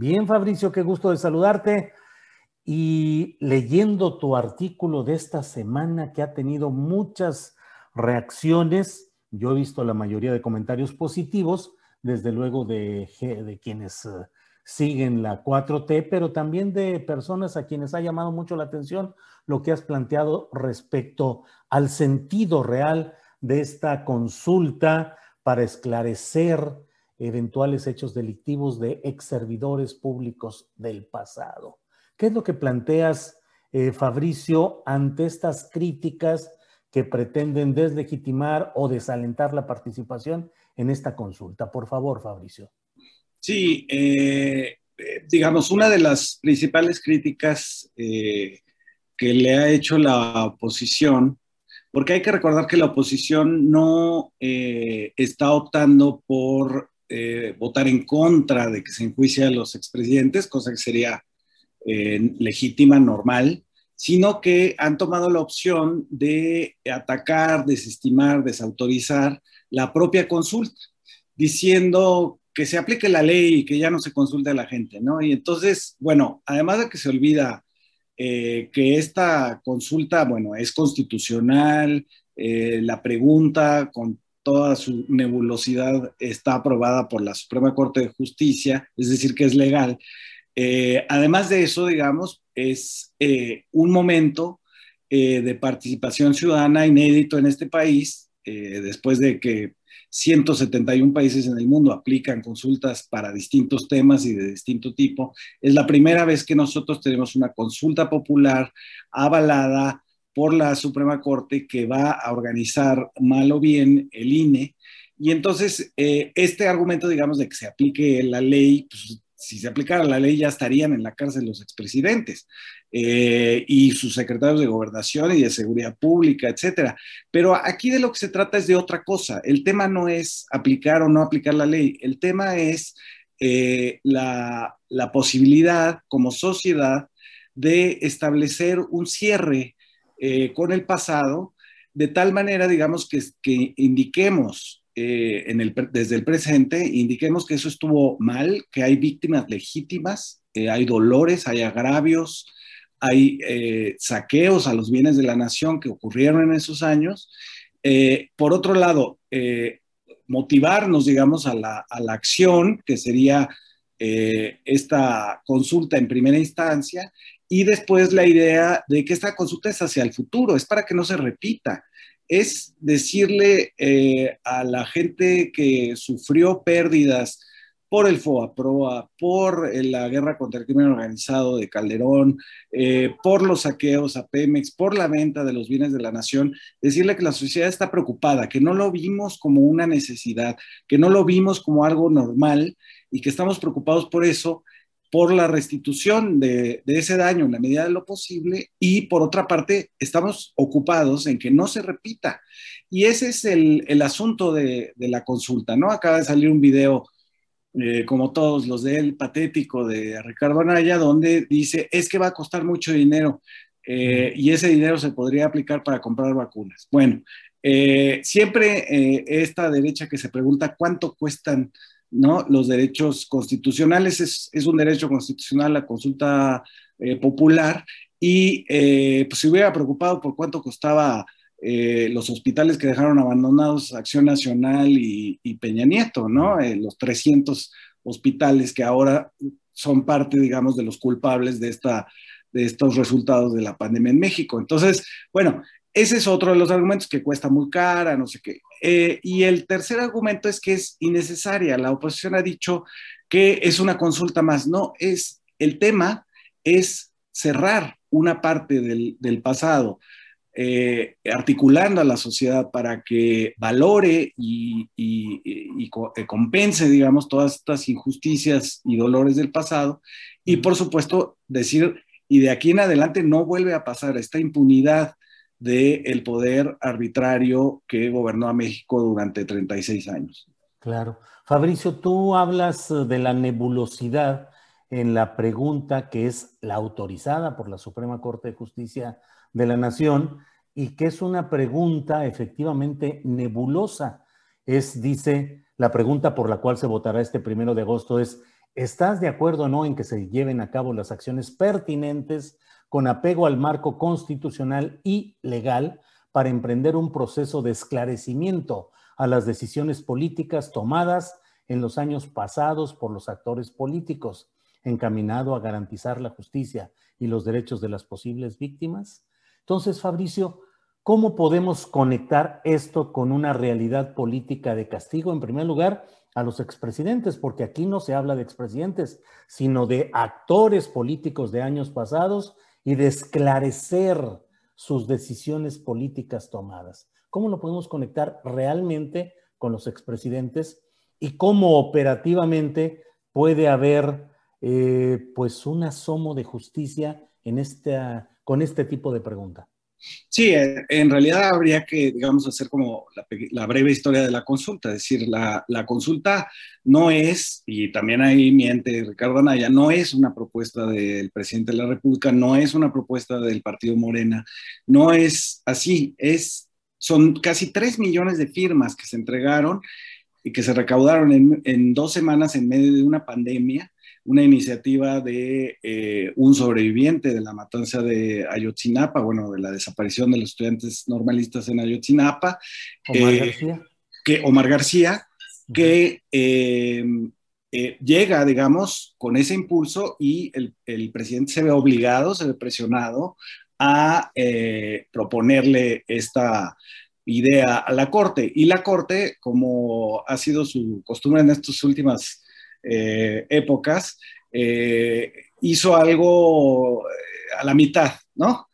Bien, Fabricio, qué gusto de saludarte. Y leyendo tu artículo de esta semana que ha tenido muchas reacciones, yo he visto la mayoría de comentarios positivos, desde luego de, quienes uh, siguen la 4T, pero también de personas a quienes ha llamado mucho la atención lo que has planteado respecto al sentido real de esta consulta para esclarecer eventuales hechos delictivos de ex servidores públicos del pasado. ¿Qué es lo que planteas, eh, Fabricio, ante estas críticas que pretenden deslegitimar o desalentar la participación en esta consulta? Por favor, Fabricio. Sí, eh, eh, digamos, una de las principales críticas que le ha hecho la oposición, porque hay que recordar que la oposición no está optando por eh, votar en contra de que se enjuicie a los expresidentes, cosa que sería eh, legítima, normal, sino que han tomado la opción de atacar, desestimar, desautorizar la propia consulta, diciendo que se aplique la ley y que ya no se consulte a la gente, ¿no? Y entonces, bueno, además de que se olvida eh, que esta consulta, bueno, es constitucional, la pregunta con toda su nebulosidad está aprobada por la Suprema Corte de Justicia, es decir, que es legal. Eh, además de eso, digamos, es eh, un momento eh, de participación ciudadana inédito en este país, después de que 171 países en el mundo aplican consultas para distintos temas y de distinto tipo. Es la primera vez que nosotros tenemos una consulta popular avalada por la Suprema Corte que va a organizar mal o bien el INE. Y entonces, eh, este argumento, digamos, de que se aplique la ley, pues, si se aplicara la ley ya estarían en la cárcel los expresidentes eh, y sus secretarios de gobernación y de seguridad pública, etcétera. Pero aquí de lo que se trata es de otra cosa. El tema no es aplicar o no aplicar la ley. El tema es eh, la, la posibilidad como sociedad de establecer un cierre eh, con el pasado, de tal manera, digamos, que, que indiquemos eh, desde el presente, indiquemos que eso estuvo mal, que hay víctimas legítimas, eh, hay dolores, hay agravios, hay saqueos a los bienes de la nación que ocurrieron en esos años. Por otro lado, motivarnos, digamos, a la, a la, acción, que sería esta consulta en primera instancia, y después la idea de que esta consulta es hacia el futuro, es para que no se repita. Es decirle eh, a la gente que sufrió pérdidas por el FOAPROA, por eh, la guerra contra el crimen organizado de Calderón, eh, por los saqueos a Pemex, por la venta de los bienes de la nación, decirle que la sociedad está preocupada, que no lo vimos como una necesidad, que no lo vimos como algo normal y que estamos preocupados por eso por la restitución de, de, ese daño en la medida de lo posible y por otra parte estamos ocupados en que no se repita. Y ese es el, el asunto de, de, la consulta, ¿no? Acaba de salir un video eh, como todos los de él, patético de Ricardo Anaya, donde dice, es que va a costar mucho dinero eh, y ese dinero se podría aplicar para comprar vacunas. Bueno, eh, siempre esta derecha que se pregunta cuánto cuestan ¿no? los derechos constitucionales, es, es un derecho constitucional la consulta popular y pues se hubiera preocupado por cuánto costaba eh, los hospitales que dejaron abandonados Acción Nacional y, Peña Nieto, ¿no? Eh, los 300 hospitales que ahora son parte, digamos, de los culpables de, esta, de estos resultados de la pandemia en México. Entonces, bueno, ese es otro de los argumentos que cuesta muy cara, no sé qué. Eh, y el tercer argumento es que es innecesaria. La oposición ha dicho que es una consulta más. No, es el tema es cerrar una parte del, del pasado eh, articulando a la sociedad para que valore y, eh, compense, digamos, todas estas injusticias y dolores del pasado. Y por supuesto, decir, y de aquí en adelante no vuelve a pasar esta impunidad del poder arbitrario que gobernó a México durante 36 años. Claro. Fabricio, tú hablas de la nebulosidad en la pregunta que es la autorizada por la Suprema Corte de Justicia de la Nación y que es una pregunta efectivamente nebulosa. Es, dice, la pregunta por la cual se votará este primero de agosto es, ¿estás de acuerdo o no en que se lleven a cabo las acciones pertinentes con apego al marco constitucional y legal para emprender un proceso de esclarecimiento a las decisiones políticas tomadas en los años pasados por los actores políticos, encaminado a garantizar la justicia y los derechos de las posibles víctimas? Entonces, Fabricio, ¿cómo podemos conectar esto con una realidad política de castigo? En primer lugar, a los expresidentes, porque aquí no se habla de expresidentes, sino de actores políticos de años pasados y de esclarecer sus decisiones políticas tomadas. ¿Cómo lo podemos conectar realmente con los expresidentes y cómo operativamente puede haber eh, pues un asomo de justicia en esta con este tipo de pregunta? Sí, eh, en realidad habría que, digamos, hacer como la, breve historia de la consulta, es decir, la, consulta no es, y también ahí miente Ricardo Anaya, no es una propuesta del presidente de la República, no es una propuesta del Partido Morena, no es así, es, son casi tres millones de firmas que se entregaron y que se recaudaron en dos semanas en medio de una pandemia una iniciativa de eh, un sobreviviente de la matanza de Ayotzinapa, bueno, de la desaparición de los estudiantes normalistas en Ayotzinapa. Omar eh, García. Que, Omar García, que eh, llega, digamos, con ese impulso y el, el, presidente se ve obligado, se ve presionado a proponerle esta idea a la Corte. Y la Corte, como ha sido su costumbre en estas últimas eh, épocas, eh, hizo algo eh, a la mitad, ¿no?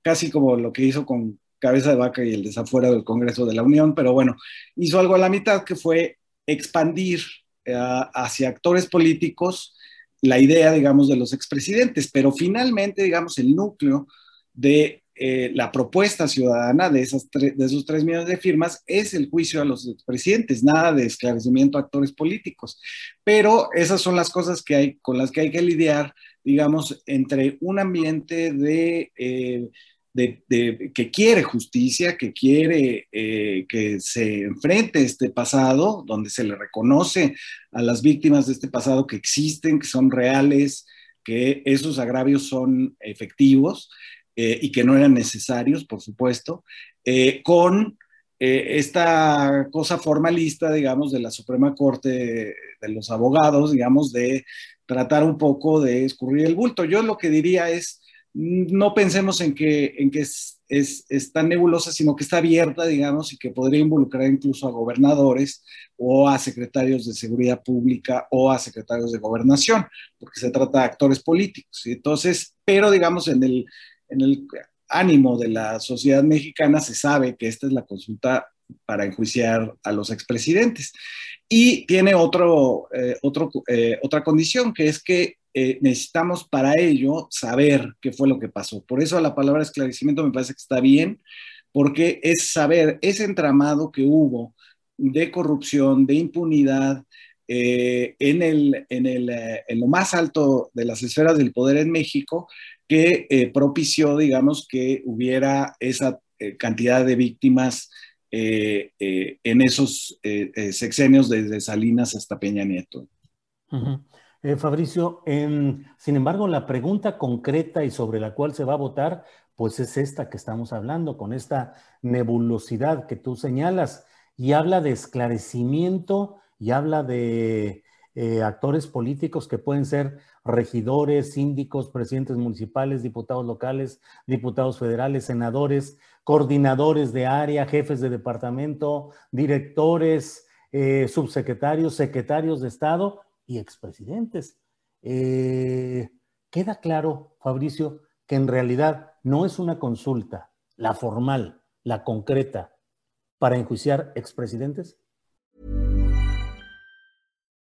casi como lo que hizo con Cabeza de Vaca y el desafuera del Congreso de la Unión, pero bueno, hizo algo a la mitad que fue expandir hacia actores políticos la idea, digamos, de los expresidentes, pero finalmente, digamos, el núcleo de eh, la propuesta ciudadana de, esas de esos tres millones de firmas es el juicio a los expresidentes, nada de esclarecimiento a actores políticos. Pero esas son las cosas que hay, con las que hay que lidiar, digamos, entre un ambiente de... Eh, que quiere justicia, que quiere eh, que se enfrente este pasado, donde se le reconoce a las víctimas de este pasado que existen, que son reales, que esos agravios son efectivos, eh, y que no eran necesarios, por supuesto, eh, con eh, esta cosa formalista, digamos, de la Suprema Corte de los abogados, digamos, de tratar un poco de escurrir el bulto. Yo lo que diría es, no pensemos en que, en que es, es, es, tan nebulosa, sino que está abierta, digamos, y que podría involucrar incluso a gobernadores o a secretarios de seguridad pública o a secretarios de gobernación, porque se trata de actores políticos. Entonces, pero digamos, en el, en el ánimo de la sociedad mexicana se sabe que esta es la consulta para enjuiciar a los expresidentes. Y tiene otro, eh, otro, eh, otra condición, que es que eh, necesitamos para ello saber qué fue lo que pasó. Por eso la palabra esclarecimiento me parece que está bien, porque es saber ese entramado que hubo de corrupción, de impunidad, en, el, en, el, en, lo más alto de las esferas del poder en México que propició, digamos, que hubiera esa cantidad de víctimas en esos sexenios desde Salinas hasta Peña Nieto. Fabricio, sin embargo, la pregunta concreta y sobre la cual se va a votar pues es esta que estamos hablando, con esta nebulosidad que tú señalas, y habla de esclarecimiento y habla de eh, actores políticos que pueden ser regidores, síndicos, presidentes municipales, diputados locales, diputados federales, senadores, coordinadores de área, jefes de departamento, directores, eh, subsecretarios, secretarios de Estado y expresidentes. Eh, queda claro, Fabricio, que en realidad no es una consulta, la formal, la concreta, para enjuiciar expresidentes?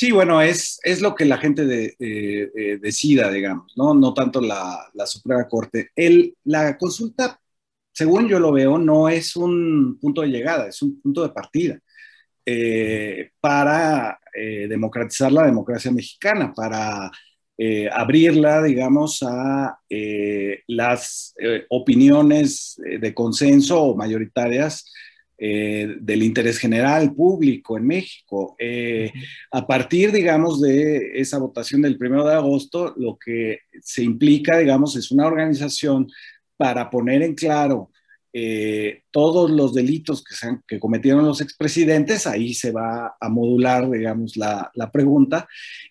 Sí, bueno, es, es lo que la gente de, eh, decida, digamos, ¿no? No tanto la, la Suprema Corte. El, la consulta, según yo lo veo, no es un punto de llegada, es un punto de partida eh, para eh, democratizar la democracia mexicana, para abrirla, digamos, a las opiniones de consenso o mayoritarias eh, del interés general público en México. Eh, a partir, digamos, de esa votación del primero de agosto, lo que se implica, digamos, es una organización para poner en claro eh, todos los delitos que, que, cometieron los expresidentes, ahí se va a modular, digamos, la, la pregunta,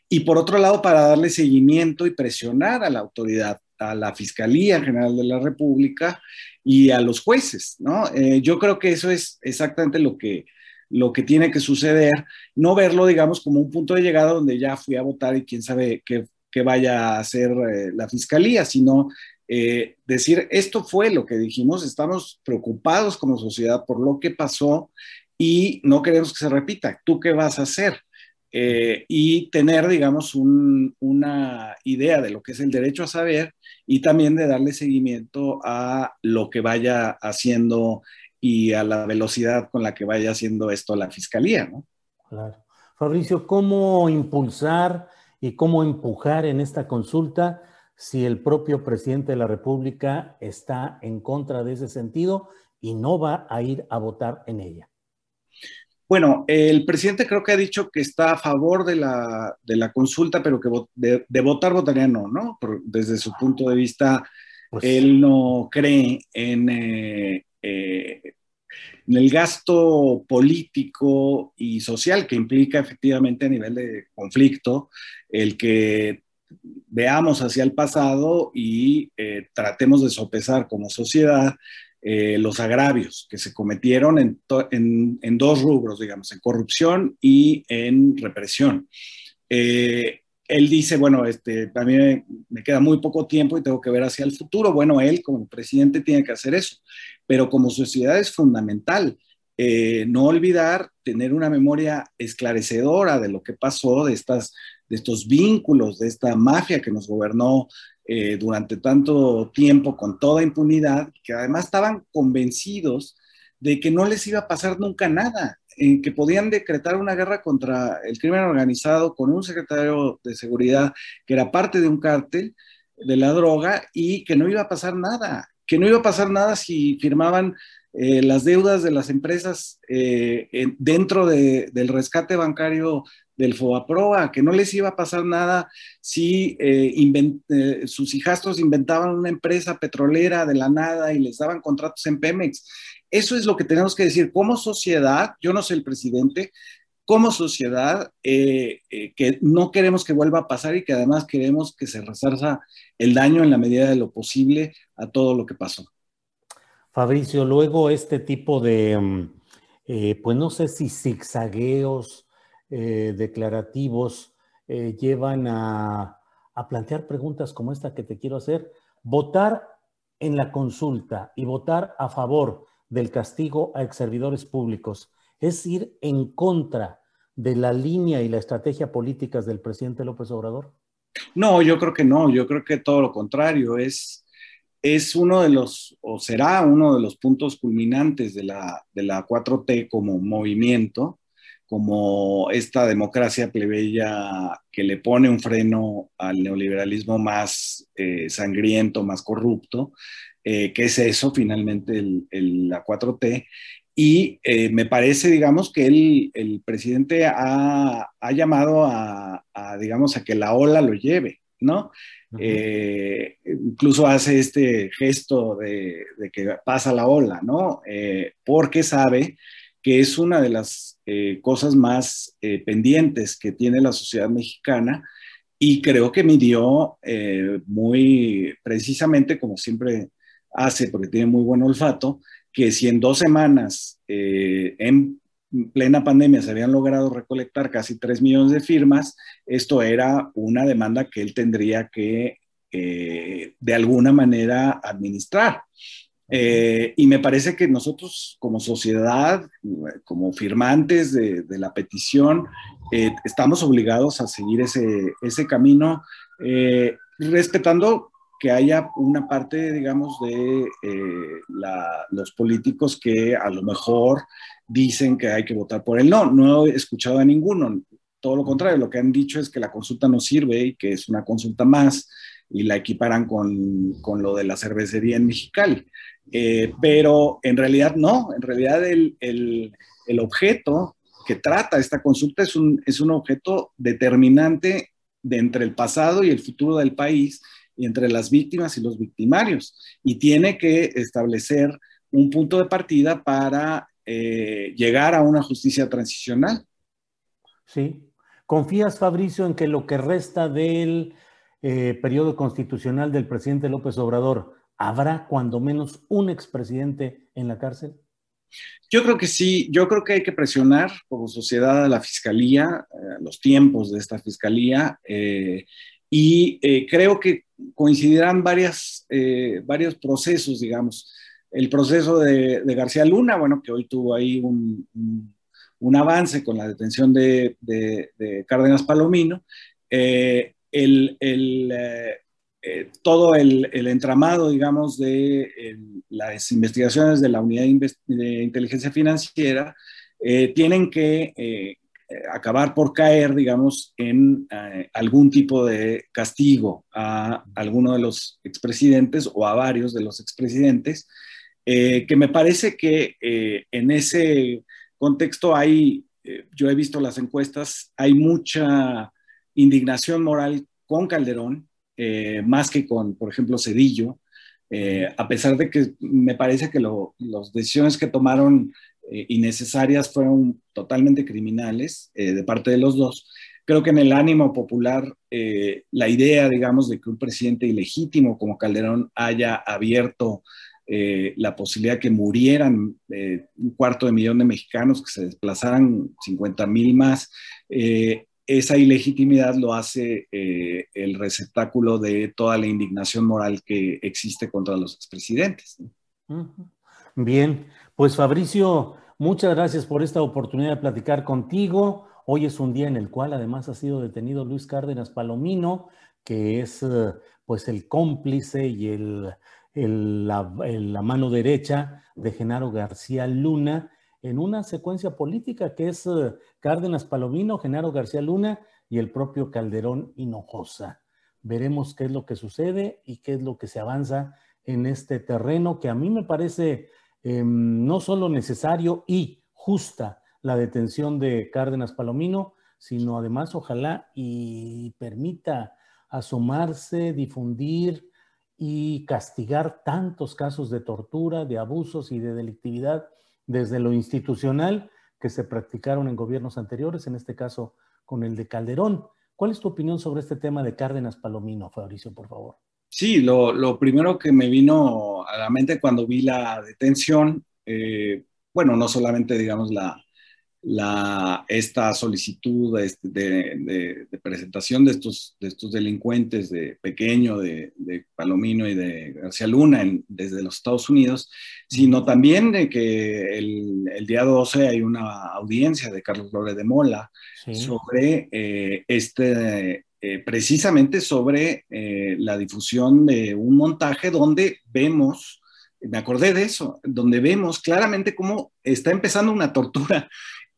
y por otro lado, para darle seguimiento y presionar a la autoridad a la Fiscalía General de la República y a los jueces, ¿no? Eh, yo creo que eso es exactamente lo que, lo que tiene que suceder, no verlo, digamos, como un punto de llegada donde ya fui a votar y quién sabe qué, vaya a hacer eh, la Fiscalía, sino eh, decir, esto fue lo que dijimos, estamos preocupados como sociedad por lo que pasó y no queremos que se repita. ¿Tú qué vas a hacer? Eh, y tener, digamos, una idea de lo que es el derecho a saber y también de darle seguimiento a lo que vaya haciendo y a la velocidad con la que vaya haciendo esto la fiscalía, ¿no? Claro. Fabricio, ¿cómo impulsar y cómo empujar en esta consulta si el propio presidente de la República está en contra de ese sentido y no va a ir a votar en ella? Bueno, el presidente creo que ha dicho que está a favor de la, consulta, pero que de, votar votaría no, ¿no? desde su punto de vista, pues él no cree en, eh, eh, en el gasto político y social que implica efectivamente a nivel de conflicto el que veamos hacia el pasado y eh, tratemos de sopesar como sociedad eh, los agravios que se cometieron en, en, dos rubros, digamos, en corrupción y en represión. Eh, él dice, bueno, este, también me queda muy poco tiempo y tengo que ver hacia el futuro. Bueno, él como presidente tiene que hacer eso, pero como sociedad es fundamental eh, no olvidar tener una memoria esclarecedora de lo que pasó, de, estas, de estos vínculos, de esta mafia que nos gobernó eh, durante tanto tiempo con toda impunidad, que además estaban convencidos de que no les iba a pasar nunca nada, en que podían decretar una guerra contra el crimen organizado con un secretario de seguridad que era parte de un cártel de la droga y que no iba a pasar nada, que no iba a pasar nada si firmaban eh, las deudas de las empresas eh, dentro del rescate bancario del FOBAPROA, que no les iba a pasar nada si eh, sus hijastros inventaban una empresa petrolera de la nada y les daban contratos en Pemex. Eso es lo que tenemos que decir como sociedad, yo no soy el presidente, como sociedad que no queremos que vuelva a pasar y que además queremos que se resarza el daño en la medida de lo posible a todo lo que pasó. Fabricio, luego este tipo de, mm, eh, pues no sé si zigzagueos eh, declarativos eh, llevan a, plantear preguntas como esta que te quiero hacer. Votar en la consulta y votar a favor del castigo a exservidores públicos es ir en contra de la línea y la estrategia políticas del presidente López Obrador? No, yo creo que no, yo creo que todo lo contrario, es es uno de los, o será uno de los puntos culminantes de la, de la 4T como movimiento, como esta democracia plebeya que le pone un freno al neoliberalismo más eh, sangriento, más corrupto, eh, que es eso finalmente la 4T. Y eh, me parece, digamos, que el, el presidente ha, ha llamado a, a, digamos, a que la ola lo lleve, ¿no? Eh, incluso hace este gesto de, que pasa la ola, ¿no? Porque sabe que es una de las eh, cosas más pendientes que tiene la sociedad mexicana y creo que midió muy precisamente, como siempre hace, porque tiene muy buen olfato, que si en dos semanas en plena pandemia se habían logrado recolectar casi 3 millones de firmas, esto era una demanda que él tendría que eh, de alguna manera administrar. Eh, y me parece que nosotros como sociedad, como firmantes de, la petición, eh, estamos obligados a seguir ese, ese camino, respetando que haya una parte, digamos, de los políticos que a lo mejor dicen que hay que votar por él. No, no he escuchado a ninguno. Todo lo contrario, lo que han dicho es que la consulta no sirve y que es una consulta más y la equiparan con, con lo de la cervecería en Mexicali. Eh, pero en realidad no, en realidad el, el, objeto que trata esta consulta es un, es un objeto determinante de entre el pasado y el futuro del país y entre las víctimas y los victimarios. Y tiene que establecer un punto de partida para eh, llegar a una justicia transicional. Sí. ¿Confías, Fabricio, en que lo que resta del eh, periodo constitucional del presidente López Obrador habrá cuando menos un expresidente en la cárcel? Yo creo que sí, yo creo que hay que presionar como sociedad a la fiscalía, eh, los tiempos de esta fiscalía, y creo que coincidirán varias, varios procesos, digamos el proceso de, García Luna, bueno, que hoy tuvo ahí un, avance con la detención de, Cárdenas Palomino, eh, el, eh, eh, todo el, entramado, digamos, de las investigaciones de la Unidad de, Inteligencia Financiera tienen que acabar por caer, digamos, en algún tipo de castigo a alguno de los expresidentes o a varios de los expresidentes. Eh, que me parece que eh, en ese contexto hay, eh, yo he visto las encuestas, hay mucha indignación moral con Calderón, más que con, por ejemplo, Cedillo, a pesar de que me parece que las decisiones que tomaron innecesarias fueron totalmente criminales de parte de los dos. Creo que en el ánimo popular, la idea, digamos, de que un presidente ilegítimo como Calderón haya abierto eh, la posibilidad que murieran eh, un cuarto de millón de mexicanos, que se desplazaran 50 mil más, eh, esa ilegitimidad lo hace el receptáculo de toda la indignación moral que existe contra los expresidentes. Bien, pues Fabricio, muchas gracias por esta oportunidad de platicar contigo. Hoy es un día en el cual además ha sido detenido Luis Cárdenas Palomino, que es pues el cómplice y el la, mano derecha de Genaro García Luna en una secuencia política que es eh, Cárdenas Palomino, Genaro García Luna y el propio Calderón Hinojosa. Veremos qué es lo que sucede y qué es lo que se avanza en este terreno que a mí me parece em, no solo necesario y justa la detención de Cárdenas Palomino, sino además ojalá y permita asomarse, difundir y castigar tantos casos de tortura, de abusos y de delictividad desde lo institucional que se practicaron en gobiernos anteriores, en este caso con el de Calderón. ¿Cuál es tu opinión sobre este tema de Cárdenas Palomino, Fabricio, por favor? Sí, lo, primero que me vino a la mente cuando vi la detención, eh, bueno, no solamente, digamos, la, la, esta solicitud de, presentación de estos, de estos delincuentes de Pequeño, de, Palomino y de García Luna desde los Estados Unidos, sino también de que el, día 12 hay una audiencia de Carlos Lore de Mola sobre eh, este, eh, precisamente sobre eh, la difusión de un montaje donde vemos me acordé de eso, donde vemos claramente cómo está empezando una tortura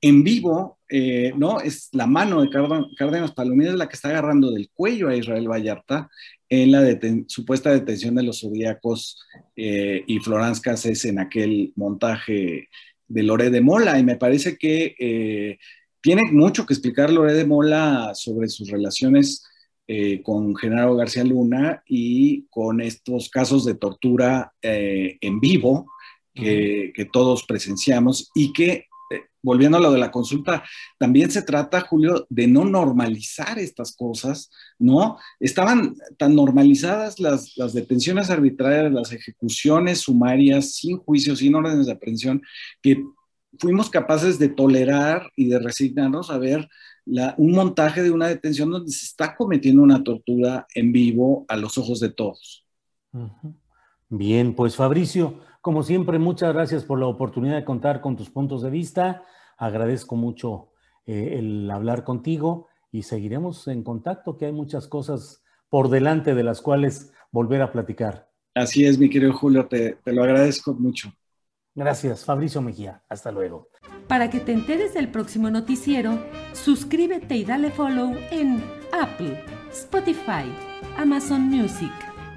en vivo, eh, ¿no? Es la mano de Cárdenas Palomino la que está agarrando del cuello a Israel Vallarta en la supuesta detención de los zodíacos eh, y Florence Cassés en aquel montaje de Loré de Mola. Y me parece que eh, tiene mucho que explicar Loré de Mola sobre sus relaciones con Genaro García Luna y con estos casos de tortura en vivo que, que todos presenciamos y que volviendo a lo de la consulta, también se trata, Julio, de no normalizar estas cosas, ¿no? Estaban tan normalizadas las, detenciones arbitrarias, las ejecuciones sumarias, sin juicio, sin órdenes de aprehensión, que fuimos capaces de tolerar y de resignarnos a ver un montaje de una detención donde se está cometiendo una tortura en vivo a los ojos de todos. Bien, pues Fabricio, como siempre, muchas gracias por la oportunidad de contar con tus puntos de vista. Agradezco mucho eh, el hablar contigo y seguiremos en contacto, que hay muchas cosas por delante de las cuales volver a platicar. Así es, mi querido Julio, te, te lo agradezco mucho. Gracias, Fabricio Mejía. Hasta luego. Para que te enteres del próximo noticiero, suscríbete y dale follow en Apple, Spotify, Amazon Music